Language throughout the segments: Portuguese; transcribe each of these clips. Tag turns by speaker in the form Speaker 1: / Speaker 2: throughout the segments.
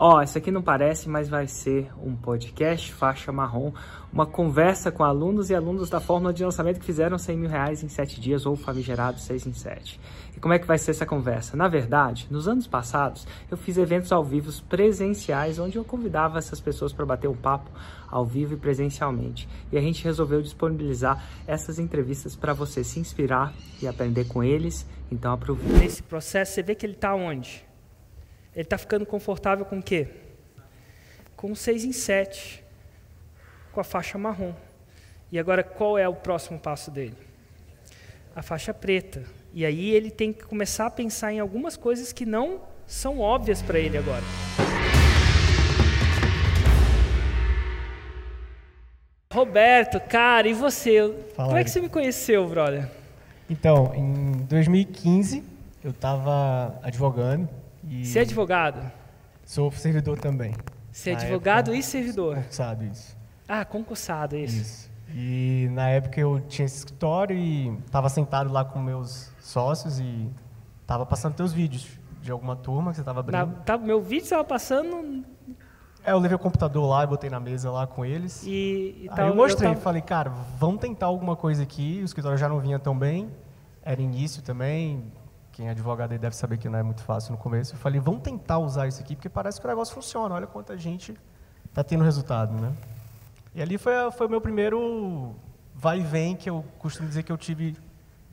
Speaker 1: Ó, oh, isso aqui não parece, mas vai ser um podcast faixa marrom, uma conversa com alunos e alunos da fórmula de lançamento que fizeram 100 mil reais em 7 dias ou famigerado 6 em 7. E como é que vai ser essa conversa? Na verdade, nos anos passados, eu fiz eventos ao vivo presenciais, onde eu convidava essas pessoas para bater um papo ao vivo e presencialmente. E a gente resolveu disponibilizar essas entrevistas para você se inspirar e aprender com eles. Então aproveite. Nesse processo, você vê que ele está onde? Ele está ficando confortável com o quê? Com 6 em 7, com a faixa marrom. E agora, qual é o próximo passo dele? A faixa preta. E aí ele tem que começar a pensar em algumas coisas que não são óbvias para ele agora. Roberto, cara, e você? Fala Como é que você me conheceu, brother?
Speaker 2: Então, em 2015, eu estava advogando
Speaker 1: e é advogado?
Speaker 2: Sou servidor também.
Speaker 1: Você é advogado época, e servidor?
Speaker 2: Concursado, isso.
Speaker 1: Ah, concursado, isso. Isso.
Speaker 2: E na época eu tinha esse escritório e estava sentado lá com meus sócios e estava passando teus vídeos de alguma turma que você estava abrindo. Na,
Speaker 1: tá, meu vídeo estava passando...
Speaker 2: É, eu levei o computador lá e botei na mesa lá com eles.
Speaker 1: E,
Speaker 2: e Aí eu mostrei, eu tava... falei, cara, vamos tentar alguma coisa aqui. O escritório já não vinha tão bem, era início também, quem é advogado aí deve saber que não é muito fácil no começo. Eu falei, vamos tentar usar isso aqui, porque parece que o negócio funciona. Olha quanta gente está tendo resultado, né? E ali foi, foi o meu primeiro vai e vem que eu costumo dizer que eu tive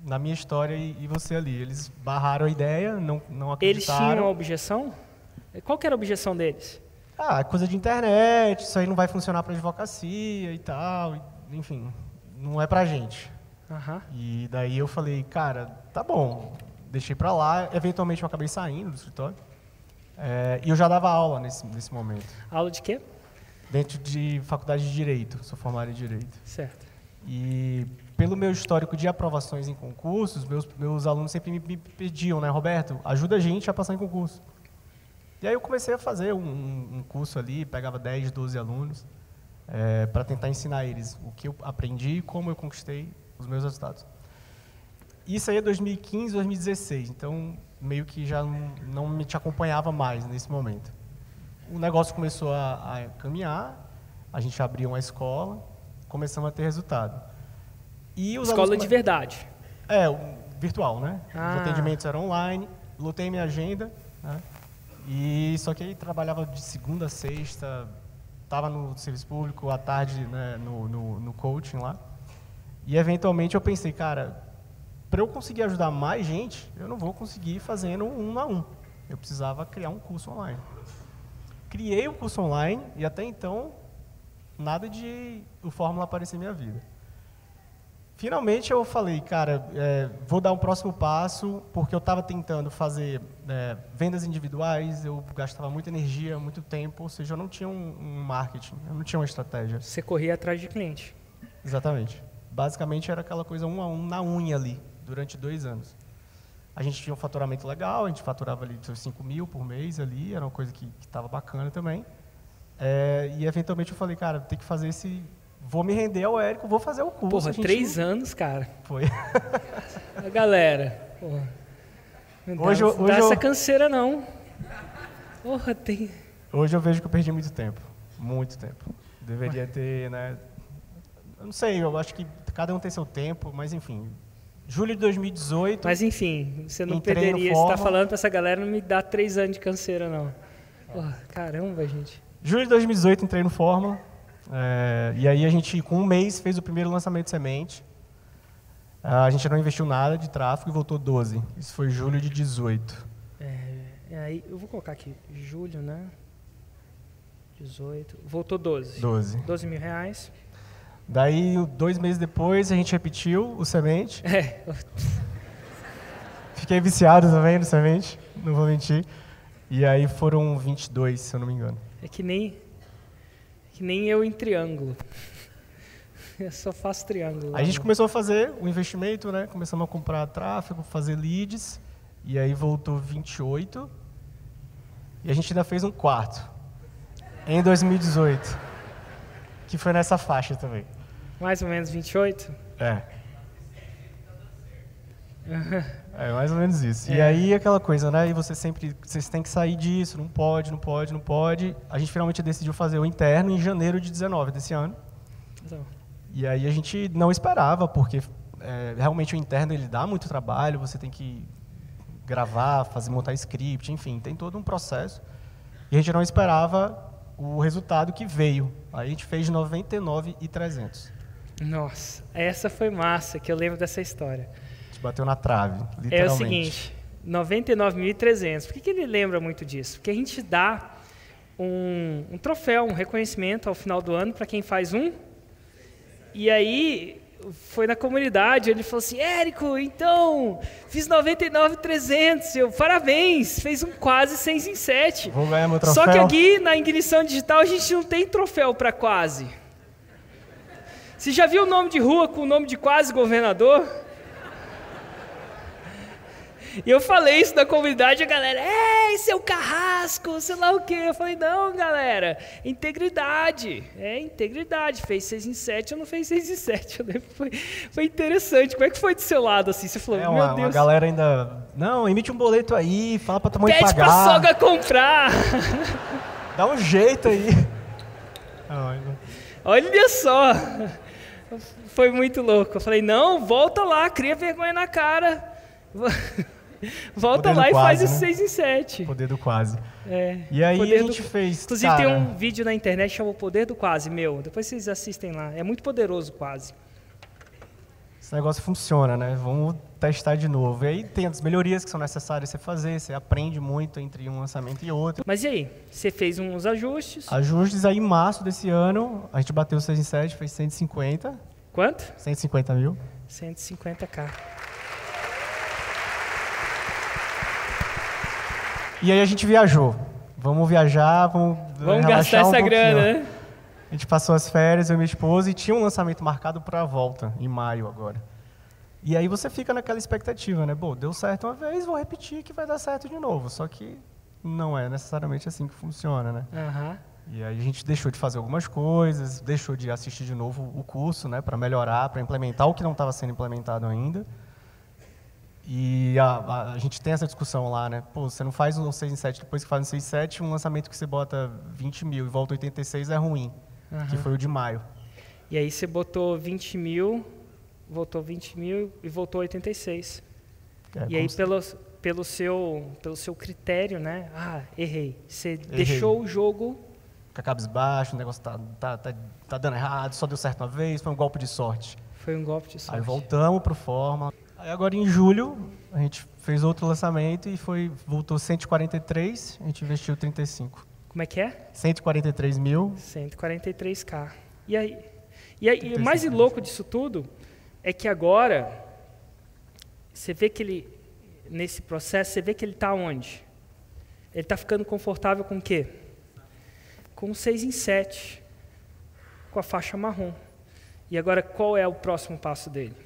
Speaker 2: na minha história e, e você ali. Eles barraram a ideia, não, não acreditaram.
Speaker 1: Eles tinham objeção? Qual que era a objeção deles?
Speaker 2: Ah, coisa de internet, isso aí não vai funcionar para advocacia e tal. Enfim, não é para gente.
Speaker 1: Uhum.
Speaker 2: E daí eu falei, cara, tá bom, deixei para lá. Eventualmente eu acabei saindo do escritório. É, e eu já dava aula nesse, nesse momento.
Speaker 1: Aula de quê?
Speaker 2: Dentro de faculdade de Direito. Sou formado em Direito.
Speaker 1: Certo.
Speaker 2: E pelo meu histórico de aprovações em concursos, meus, meus alunos sempre me, me pediam, né, Roberto, ajuda a gente a passar em concurso. E aí eu comecei a fazer um, um curso ali, pegava 10, 12 alunos, é, para tentar ensinar eles o que eu aprendi e como eu conquistei os meus resultados. Isso aí é 2015, 2016, então meio que já não, não me te acompanhava mais nesse momento. O negócio começou a, a caminhar, a gente abriu uma escola, começamos a ter resultado.
Speaker 1: E os escola de verdade?
Speaker 2: É, virtual, né? Ah. Os atendimentos eram online, lotei minha agenda, né? E só que aí trabalhava de segunda a sexta, estava no serviço público, à tarde né, no, no, no coaching lá. E eventualmente eu pensei, cara, para eu conseguir ajudar mais gente, eu não vou conseguir fazendo um a um. Eu precisava criar um curso online. Criei o um curso online e até então nada de o Fórmula aparecer em minha vida. Finalmente eu falei, cara, é, vou dar um próximo passo, porque eu estava tentando fazer é, vendas individuais, eu gastava muita energia, muito tempo, ou seja, eu não tinha um, um marketing, eu não tinha uma estratégia.
Speaker 1: Você corria atrás de cliente.
Speaker 2: Exatamente. Basicamente era aquela coisa um a um na unha ali durante dois anos. A gente tinha um faturamento legal, a gente faturava ali 5 mil por mês ali, era uma coisa que estava bacana também. É, e eventualmente eu falei, cara, tem que fazer esse. Vou me render ao Érico, vou fazer o curso.
Speaker 1: Porra, gente... três anos, cara.
Speaker 2: Foi.
Speaker 1: A galera, porra. Não hoje, dá, hoje dá eu... essa canseira, não. Porra, tem.
Speaker 2: Hoje eu vejo que eu perdi muito tempo. Muito tempo. Deveria ter, né? Eu não sei, eu acho que cada um tem seu tempo, mas enfim, Julho de 2018.
Speaker 1: Mas enfim, você não perderia. Você está falando para essa galera não me dá três anos de canseira, não. Caramba, gente.
Speaker 2: Julho de 2018 entrei no Fórmula. É, e aí a gente, com um mês, fez o primeiro lançamento de semente. A gente não investiu nada de tráfego e voltou 12. Isso foi julho de 18.
Speaker 1: É, é, aí, eu vou colocar aqui, julho, né? 18. Voltou 12.
Speaker 2: 12.
Speaker 1: 12 mil reais.
Speaker 2: Daí, dois meses depois, a gente repetiu o semente.
Speaker 1: É.
Speaker 2: Fiquei viciado também no semente, não vou mentir. E aí foram 22, se eu não me engano.
Speaker 1: É que nem, que nem eu em triângulo. Eu só faço triângulo.
Speaker 2: Aí a gente começou a fazer o investimento, né? Começamos a comprar tráfego, fazer leads. E aí voltou 28. E a gente ainda fez um quarto. Em 2018. Que foi nessa faixa também.
Speaker 1: Mais ou menos 28?
Speaker 2: É. É mais ou menos isso. É. E aí aquela coisa, né? E você sempre, vocês têm que sair disso, não pode, não pode, não pode. A gente finalmente decidiu fazer o interno em janeiro de 19 desse ano. Então. E aí a gente não esperava, porque é, realmente o interno ele dá muito trabalho, você tem que gravar, fazer montar script, enfim, tem todo um processo. E a gente não esperava o resultado que veio. Aí a gente fez 99 e 300.
Speaker 1: Nossa, essa foi massa, que eu lembro dessa história.
Speaker 2: A gente bateu na trave, literalmente.
Speaker 1: É o seguinte, 99.300. Por que, que ele lembra muito disso? Porque a gente dá um, um troféu, um reconhecimento ao final do ano para quem faz um. E aí foi na comunidade, ele falou assim, Érico, então, fiz 99,300, eu, parabéns, fez um quase 6 em 7.
Speaker 2: Vou ganhar meu troféu.
Speaker 1: Só que aqui, na ignição digital, a gente não tem troféu para quase. Você já viu o nome de rua com o nome de quase governador? E eu falei isso na comunidade, a galera, é, seu carrasco, sei lá o quê. Eu falei, não, galera, integridade. É, integridade. Fez 6 em 7, eu não fez 6 em 7. Eu lembro, foi, foi interessante. Como é que foi do seu lado, assim? Você falou, é,
Speaker 2: uma,
Speaker 1: meu Deus.
Speaker 2: a galera ainda, não, emite um boleto aí, fala pra tua mãe
Speaker 1: Pede
Speaker 2: pagar.
Speaker 1: Pede pra sogra comprar.
Speaker 2: Dá um jeito aí.
Speaker 1: Olha só. Foi muito louco. Eu falei, não, volta lá, cria vergonha na cara. Volta lá e faz né? 6 em 7.
Speaker 2: Poder do quase.
Speaker 1: É,
Speaker 2: e aí a gente do... fez.
Speaker 1: Inclusive cara... tem um vídeo na internet que chama O Poder do Quase, meu. Depois vocês assistem lá. É muito poderoso quase.
Speaker 2: Esse negócio funciona, né? Vamos testar de novo. E aí tem as melhorias que são necessárias você fazer, você aprende muito entre um lançamento e outro.
Speaker 1: Mas e aí? Você fez uns ajustes?
Speaker 2: Ajustes aí em março desse ano, a gente bateu 6 em 7, fez 150.
Speaker 1: Quanto?
Speaker 2: 150 mil.
Speaker 1: 150k.
Speaker 2: E aí a gente viajou. Vamos viajar, vamos.
Speaker 1: Vamos gastar essa um grana, né?
Speaker 2: A gente passou as férias, eu e minha esposa, e tinha um lançamento marcado para a volta, em maio agora. E aí você fica naquela expectativa, né? Bom, deu certo uma vez, vou repetir que vai dar certo de novo. Só que não é necessariamente assim que funciona, né?
Speaker 1: Uhum.
Speaker 2: E aí a gente deixou de fazer algumas coisas, deixou de assistir de novo o curso, né? Para melhorar, para implementar o que não estava sendo implementado ainda. E a, a, a, gente tem essa discussão lá, né? Pô, você não faz um 6 em 7, depois que faz um 6 em 7, um lançamento que você bota 20 mil e volta 86 é ruim, uhum. que foi o de maio.
Speaker 1: E aí você botou 20 mil, voltou 20 mil e voltou 86. É, e aí pelo, pelo, seu, pelo seu critério, né? Ah, errei. Você errei. deixou o jogo...
Speaker 2: Com a cabisbaixo, o negócio tá, tá, tá, tá dando errado, só deu certo uma vez, foi um golpe de sorte.
Speaker 1: Foi um golpe de sorte.
Speaker 2: Aí voltamos pro Fórmula. Aí agora em julho a gente fez outro lançamento e foi voltou 143, a gente investiu 35.
Speaker 1: Como é que é?
Speaker 2: 143 mil.
Speaker 1: 143k. E aí, e aí o mais louco disso tudo é que agora você vê que ele nesse processo você vê que ele está onde? Ele está ficando confortável com o quê? Com 6 em 7, com a faixa marrom. E agora qual é o próximo passo dele?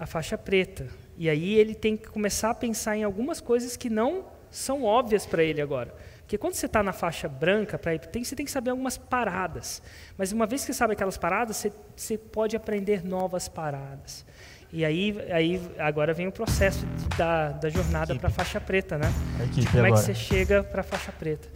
Speaker 1: A faixa preta. E aí ele tem que começar a pensar em algumas coisas que não são óbvias para ele agora. Porque quando você está na faixa branca, para você tem que saber algumas paradas. Mas uma vez que você sabe aquelas paradas, você, você pode aprender novas paradas. E aí, aí agora vem o processo da, da jornada para a faixa preta, né? Como é que você chega para a faixa preta?